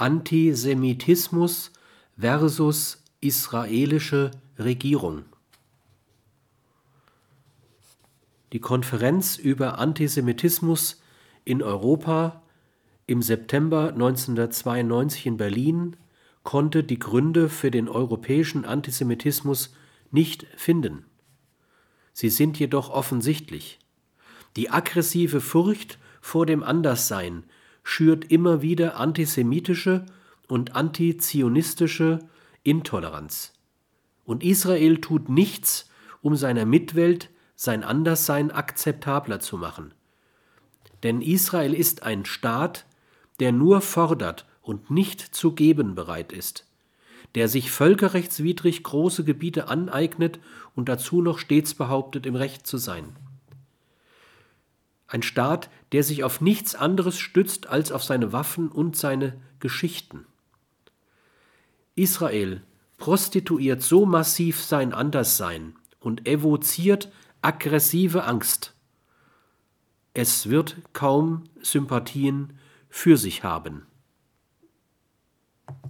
Antisemitismus versus israelische Regierung. Die Konferenz über Antisemitismus in Europa im September 1992 in Berlin konnte die Gründe für den europäischen Antisemitismus nicht finden. Sie sind jedoch offensichtlich. Die aggressive Furcht vor dem Anderssein schürt immer wieder antisemitische und antizionistische Intoleranz. Und Israel tut nichts, um seiner Mitwelt sein Anderssein akzeptabler zu machen. Denn Israel ist ein Staat, der nur fordert und nicht zu geben bereit ist, der sich völkerrechtswidrig große Gebiete aneignet und dazu noch stets behauptet, im Recht zu sein. Ein Staat, der sich auf nichts anderes stützt als auf seine Waffen und seine Geschichten. Israel prostituiert so massiv sein Anderssein und evoziert aggressive Angst. Es wird kaum Sympathien für sich haben.